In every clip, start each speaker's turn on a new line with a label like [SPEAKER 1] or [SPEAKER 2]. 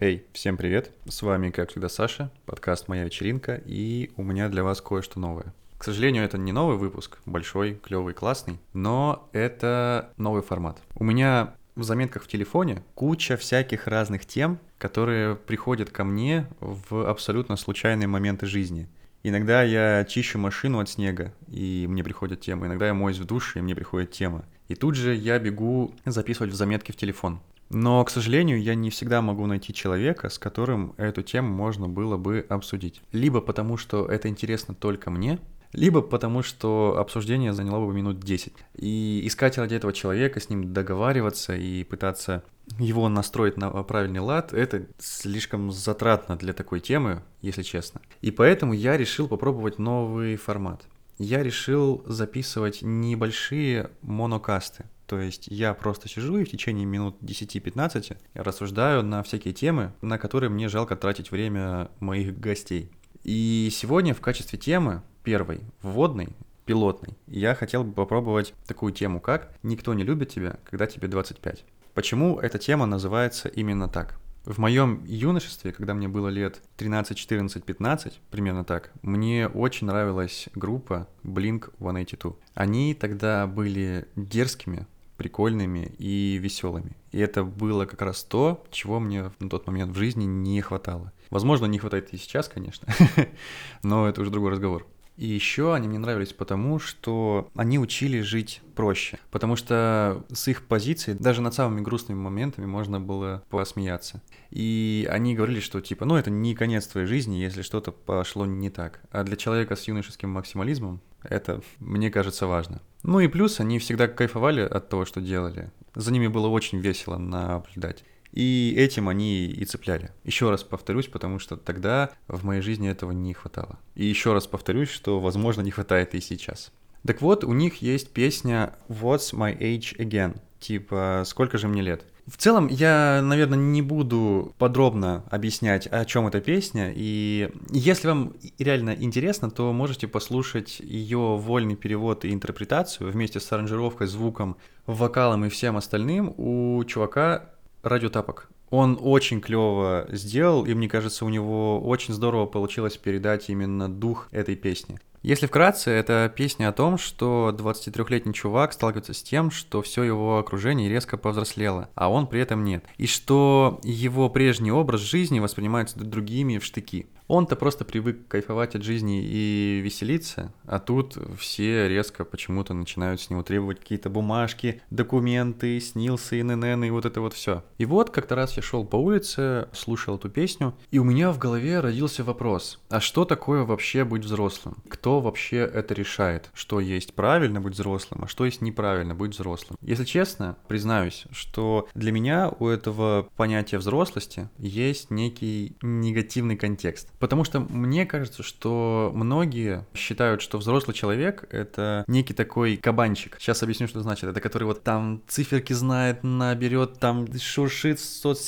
[SPEAKER 1] Эй, всем привет! С вами, как всегда, Саша, подкаст «Моя вечеринка», и у меня для вас кое-что новое. К сожалению, это не новый выпуск, большой, клевый, классный, но это новый формат. У меня в заметках в телефоне куча всяких разных тем, которые приходят ко мне в абсолютно случайные моменты жизни. Иногда я чищу машину от снега, и мне приходят темы. Иногда я моюсь в душе, и мне приходит тема. И тут же я бегу записывать в заметки в телефон. Но, к сожалению, я не всегда могу найти человека, с которым эту тему можно было бы обсудить. Либо потому, что это интересно только мне, либо потому, что обсуждение заняло бы минут 10. И искать ради этого человека, с ним договариваться и пытаться его настроить на правильный лад, это слишком затратно для такой темы, если честно. И поэтому я решил попробовать новый формат. Я решил записывать небольшие монокасты. То есть я просто сижу и в течение минут 10-15 рассуждаю на всякие темы, на которые мне жалко тратить время моих гостей. И сегодня в качестве темы первой, вводной, пилотной, я хотел бы попробовать такую тему, как «Никто не любит тебя, когда тебе 25». Почему эта тема называется именно так? В моем юношестве, когда мне было лет 13, 14, 15, примерно так, мне очень нравилась группа Blink-182. Они тогда были дерзкими, прикольными и веселыми. И это было как раз то, чего мне на тот момент в жизни не хватало. Возможно, не хватает и сейчас, конечно, но это уже другой разговор. И еще они мне нравились потому, что они учили жить проще. Потому что с их позиции даже над самыми грустными моментами можно было посмеяться. И они говорили, что типа, ну это не конец твоей жизни, если что-то пошло не так. А для человека с юношеским максимализмом это, мне кажется, важно. Ну и плюс они всегда кайфовали от того, что делали. За ними было очень весело наблюдать. И этим они и цепляли. Еще раз повторюсь, потому что тогда в моей жизни этого не хватало. И еще раз повторюсь, что, возможно, не хватает и сейчас. Так вот, у них есть песня What's My Age Again? Типа, сколько же мне лет? В целом, я, наверное, не буду подробно объяснять, о чем эта песня. И если вам реально интересно, то можете послушать ее вольный перевод и интерпретацию вместе с аранжировкой, звуком, вокалом и всем остальным у чувака радиотапок. Он очень клево сделал, и мне кажется, у него очень здорово получилось передать именно дух этой песни. Если вкратце, это песня о том, что 23-летний чувак сталкивается с тем, что все его окружение резко повзрослело, а он при этом нет. И что его прежний образ жизни воспринимается другими в штыки. Он-то просто привык кайфовать от жизни и веселиться, а тут все резко почему-то начинают с него требовать какие-то бумажки, документы, снился ИНН и вот это вот все. И вот как-то раз я шел по улице, слушал эту песню, и у меня в голове родился вопрос, а что такое вообще быть взрослым? Кто вообще это решает? Что есть правильно быть взрослым, а что есть неправильно быть взрослым? Если честно, признаюсь, что для меня у этого понятия взрослости есть некий негативный контекст. Потому что мне кажется, что многие считают, что взрослый человек — это некий такой кабанчик. Сейчас объясню, что значит. Это который вот там циферки знает, наберет, там шуршит в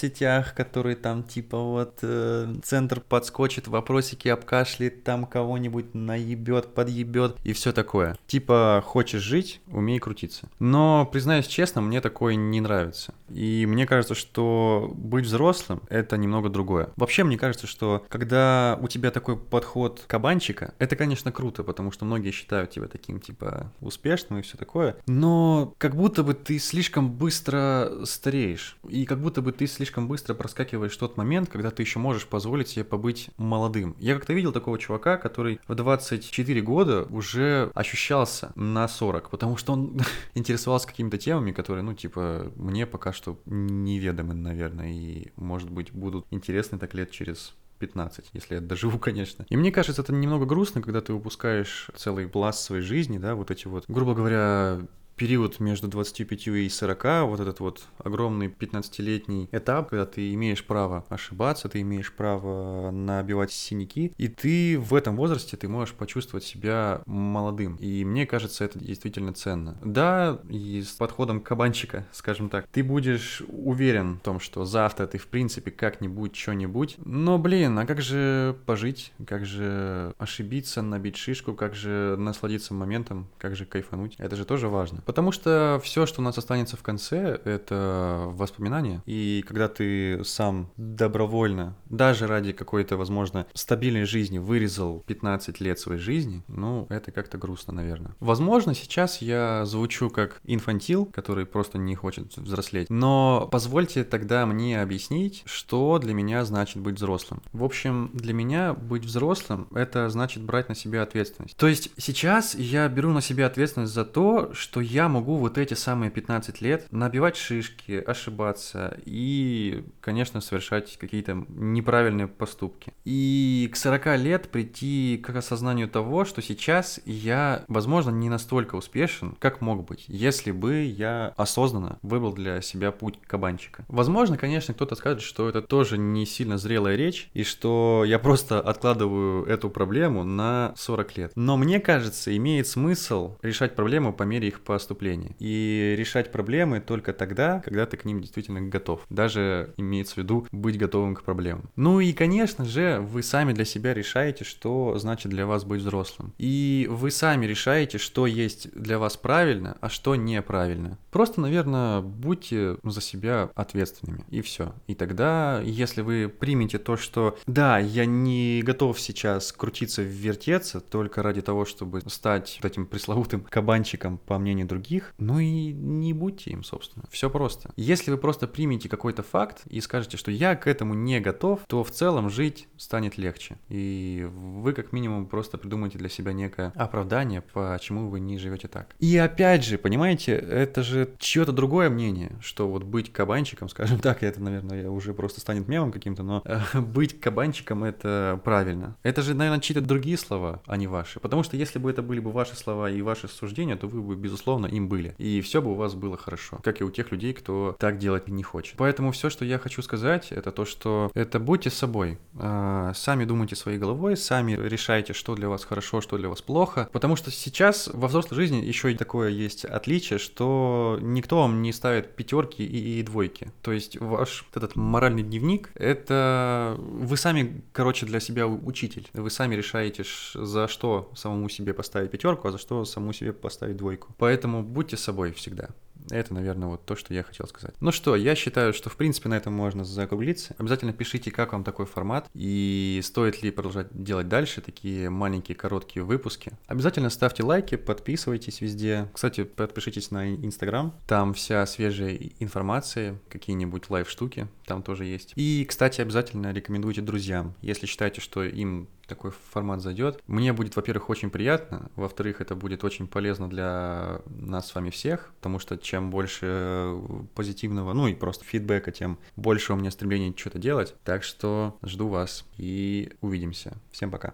[SPEAKER 1] который там типа вот э, центр подскочит, вопросики обкашляет, там кого-нибудь наебет, подъебет и все такое. Типа хочешь жить, умей крутиться. Но, признаюсь честно, мне такое не нравится. И мне кажется, что быть взрослым — это немного другое. Вообще, мне кажется, что когда у тебя такой подход кабанчика, это, конечно, круто, потому что многие считают тебя таким, типа, успешным и все такое, но как будто бы ты слишком быстро стареешь, и как будто бы ты слишком быстро проскакиваешь тот момент, когда ты еще можешь позволить себе побыть молодым. Я как-то видел такого чувака, который в 24 года уже ощущался на 40, потому что он интересовался какими-то темами, которые, ну, типа, мне пока что неведомы, наверное, и, может быть, будут интересны так лет через 15, если я доживу, конечно. И мне кажется, это немного грустно, когда ты упускаешь целый пласт своей жизни, да, вот эти вот, грубо говоря, период между 25 и 40, вот этот вот огромный 15-летний этап, когда ты имеешь право ошибаться, ты имеешь право набивать синяки, и ты в этом возрасте ты можешь почувствовать себя молодым. И мне кажется, это действительно ценно. Да, и с подходом кабанчика, скажем так, ты будешь уверен в том, что завтра ты в принципе как-нибудь, что-нибудь, но, блин, а как же пожить, как же ошибиться, набить шишку, как же насладиться моментом, как же кайфануть, это же тоже важно. Потому что все, что у нас останется в конце, это воспоминания. И когда ты сам добровольно, даже ради какой-то, возможно, стабильной жизни вырезал 15 лет своей жизни, ну, это как-то грустно, наверное. Возможно, сейчас я звучу как инфантил, который просто не хочет взрослеть. Но позвольте тогда мне объяснить, что для меня значит быть взрослым. В общем, для меня быть взрослым — это значит брать на себя ответственность. То есть сейчас я беру на себя ответственность за то, что я могу вот эти самые 15 лет набивать шишки, ошибаться и, конечно, совершать какие-то неправильные поступки. И к 40 лет прийти к осознанию того, что сейчас я, возможно, не настолько успешен, как мог быть, если бы я осознанно выбрал для себя путь кабанчика. Возможно, конечно, кто-то скажет, что это тоже не сильно зрелая речь, и что я просто откладываю эту проблему на 40 лет. Но мне кажется, имеет смысл решать проблемы по мере их поступления. И решать проблемы только тогда, когда ты к ним действительно готов. Даже имеется в виду быть готовым к проблемам. Ну и, конечно же, вы сами для себя решаете, что значит для вас быть взрослым. И вы сами решаете, что есть для вас правильно, а что неправильно. Просто, наверное, будьте за себя ответственными. И все. И тогда, если вы примете то, что да, я не готов сейчас крутиться, вертеться только ради того, чтобы стать этим пресловутым кабанчиком, по мнению других, ну и не будьте им, собственно. Все просто. Если вы просто примете какой-то факт и скажете, что я к этому не готов, то в целом жить станет легче. И вы как минимум просто придумаете для себя некое оправдание, почему вы не живете так. И опять же, понимаете, это же чье-то другое мнение, что вот быть кабанчиком, скажем так, это, наверное, уже просто станет мемом каким-то, но э, быть кабанчиком это правильно. Это же, наверное, чьи-то другие слова, а не ваши. Потому что если бы это были бы ваши слова и ваши суждения, то вы бы, безусловно, им были. И все бы у вас было хорошо. Как и у тех людей, кто так делать не хочет. Поэтому все, что я хочу сказать, это то, что это будьте собой. А, сами думайте своей головой, сами решайте, что для вас хорошо, что для вас плохо. Потому что сейчас во взрослой жизни еще и такое есть отличие, что никто вам не ставит пятерки и, и двойки. То есть ваш этот моральный дневник, это вы сами, короче, для себя учитель. Вы сами решаете, за что самому себе поставить пятерку, а за что самому себе поставить двойку. Поэтому будьте собой всегда. Это, наверное, вот то, что я хотел сказать. Ну что, я считаю, что в принципе на этом можно закруглиться. Обязательно пишите, как вам такой формат и стоит ли продолжать делать дальше такие маленькие короткие выпуски. Обязательно ставьте лайки, подписывайтесь везде. Кстати, подпишитесь на Инстаграм, там вся свежая информация, какие-нибудь лайв-штуки там тоже есть. И, кстати, обязательно рекомендуйте друзьям, если считаете, что им такой формат зайдет. Мне будет, во-первых, очень приятно, во-вторых, это будет очень полезно для нас с вами всех, потому что чем больше позитивного, ну и просто фидбэка, тем больше у меня стремления что-то делать. Так что жду вас и увидимся. Всем пока.